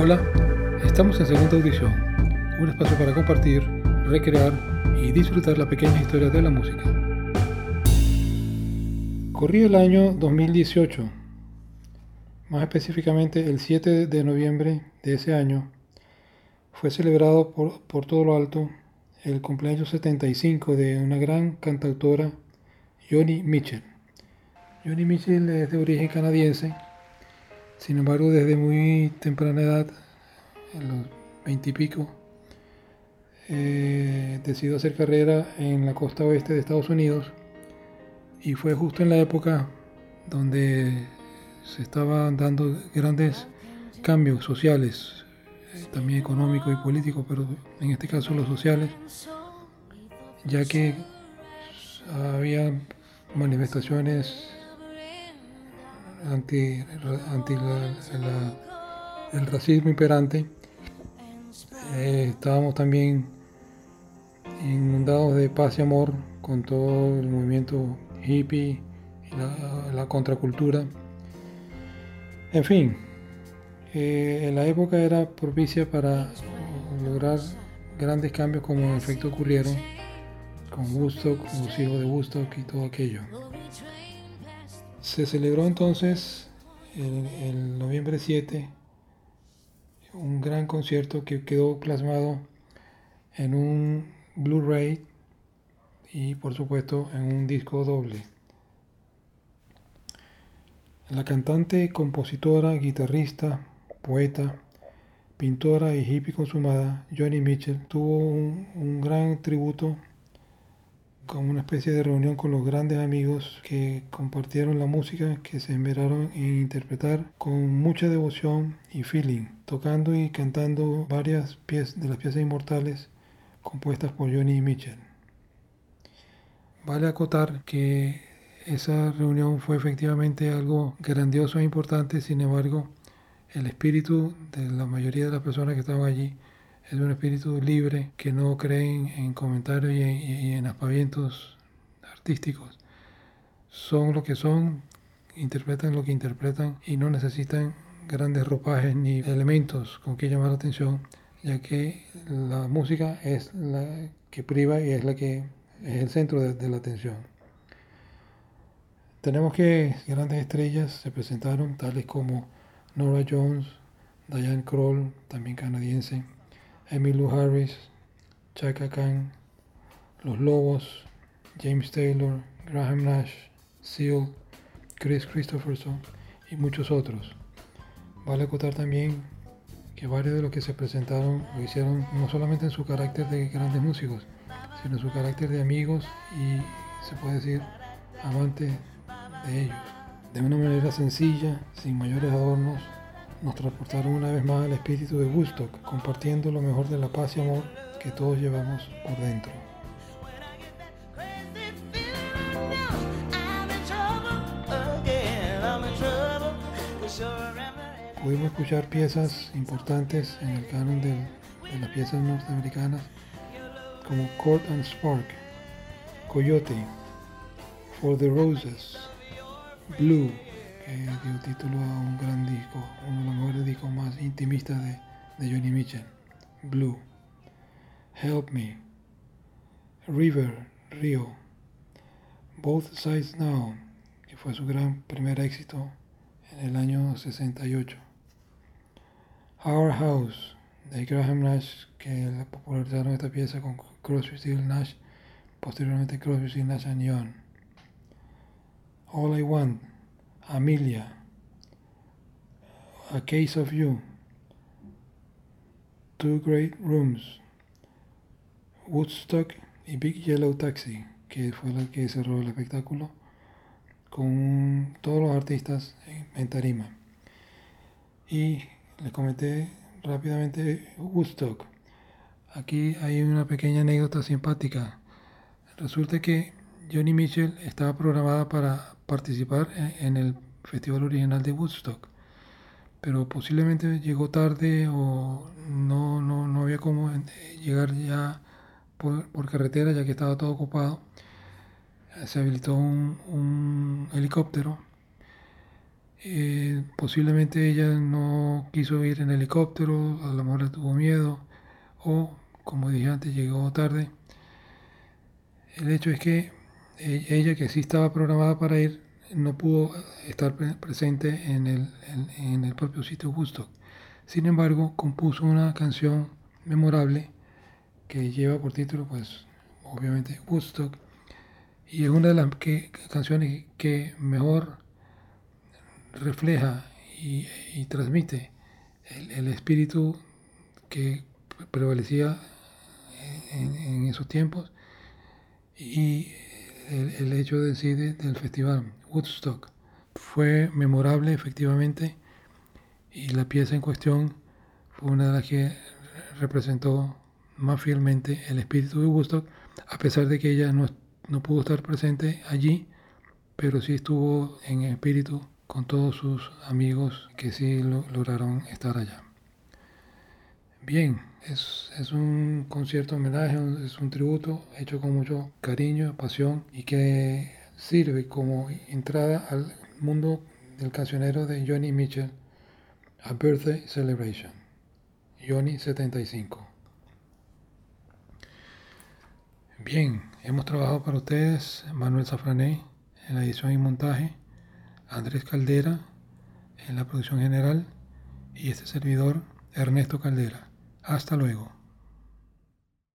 Hola, estamos en segunda audición, un espacio para compartir, recrear y disfrutar la pequeña historia de la música. Corría el año 2018, más específicamente el 7 de noviembre de ese año, fue celebrado por, por todo lo alto el cumpleaños 75 de una gran cantautora, Joni Mitchell. Joni Mitchell es de origen canadiense sin embargo, desde muy temprana edad, en los veintipico, eh, decidió hacer carrera en la costa oeste de Estados Unidos y fue justo en la época donde se estaban dando grandes cambios sociales, eh, también económicos y políticos, pero en este caso los sociales, ya que había manifestaciones anti, anti el racismo imperante. Eh, estábamos también inundados de paz y amor con todo el movimiento hippie y la, contracultura. En fin, eh, la época era propicia para lograr grandes cambios como en efecto ocurrieron con Woodstock, con los hijos de Woodstock y todo aquello. Se celebró entonces el, noviembre 7 un gran concierto que quedó plasmado en un Blu-ray y por supuesto en un disco doble. La cantante, compositora, guitarrista, poeta, pintora y hippie consumada, Johnny Mitchell, tuvo un, un gran tributo como una especie de reunión con los grandes amigos que compartieron la música que se esmeraron en interpretar con mucha devoción y feeling, tocando y cantando varias piezas de las piezas inmortales compuestas por Johnny Mitchell. Vale acotar que esa reunión fue efectivamente algo grandioso e importante, sin embargo, el espíritu de la mayoría de las personas que estaban allí es un espíritu libre que no cree en comentarios y en, aspavientos artísticos. Son lo que son, interpretan lo que interpretan y no necesitan grandes ropajes ni elementos con que llamar la atención, ya que la música es la que priva y es la que es el centro de, de la atención. Tenemos que grandes estrellas se presentaron, tales como Nora Jones, Diane Kroll, también canadiense, Emmylou Harris, Chaka Khan, Los Lobos, James Taylor, Graham Nash, Seal, Chris Christopherson y muchos otros. Vale acotar también que varios de los que se presentaron lo hicieron no solamente en su carácter de grandes músicos, sino en su carácter de amigos y se puede decir amantes de ellos. De una manera sencilla, sin mayores adornos, nos transportaron una vez más al espíritu de Woodstock, compartiendo lo mejor de la paz y amor que todos llevamos por dentro. Pudimos escuchar piezas importantes en el canon de, las piezas norteamericanas como Court and Spark, Coyote, For the Roses, Blue, dio título a un gran disco, uno de los mejores discos más intimistas de, Johnny Mitchell, Blue, Help Me, River, Río, Both Sides Now, que fue su gran primer éxito en el año 68, Our House, de Graham Nash, que popularizaron esta pieza con Crosby, Steel Nash, posteriormente Crosby, Steel Nash and Young. All I Want, Amelia, A Case of You, Two Great Rooms, Woodstock y Big Yellow Taxi, que fue la que cerró el espectáculo con todos los artistas en, tarima. Y les comenté rápidamente Woodstock. Aquí hay una pequeña anécdota simpática. Resulta que Johnny Mitchell estaba programada para participar en el festival original de Woodstock, pero posiblemente llegó tarde o no, no, no había cómo llegar ya por, carretera ya que estaba todo ocupado. Se habilitó un, un helicóptero Eh, posiblemente ella no quiso ir en helicóptero, a lo mejor le tuvo miedo, o como dije antes, llegó tarde. El hecho es que e-, ella, que sí estaba programada para ir, no pudo estar presente en el, en, el propio sitio Woodstock. Sin embargo, compuso una canción memorable que lleva por título, pues, obviamente, Woodstock, y es una de las canciones que mejor refleja y, transmite el, espíritu que prevalecía en, esos tiempos y el, hecho de sí del festival Woodstock fue memorable efectivamente y la pieza en cuestión fue una de las que representó más fielmente el espíritu de Woodstock a pesar de que ella no, no pudo estar presente allí pero sí estuvo en espíritu con todos sus amigos que sí lograron estar allá. Bien, es, un concierto homenaje, es un tributo hecho con mucho cariño, pasión y que sirve como entrada al mundo del cancionero de Johnny Mitchell, A Birthday Celebration, Johnny 75. Bien, hemos trabajado para ustedes Manuel Safrané en la edición y montaje. Andrés Caldera en la producción general y este servidor Ernesto Caldera. Hasta luego.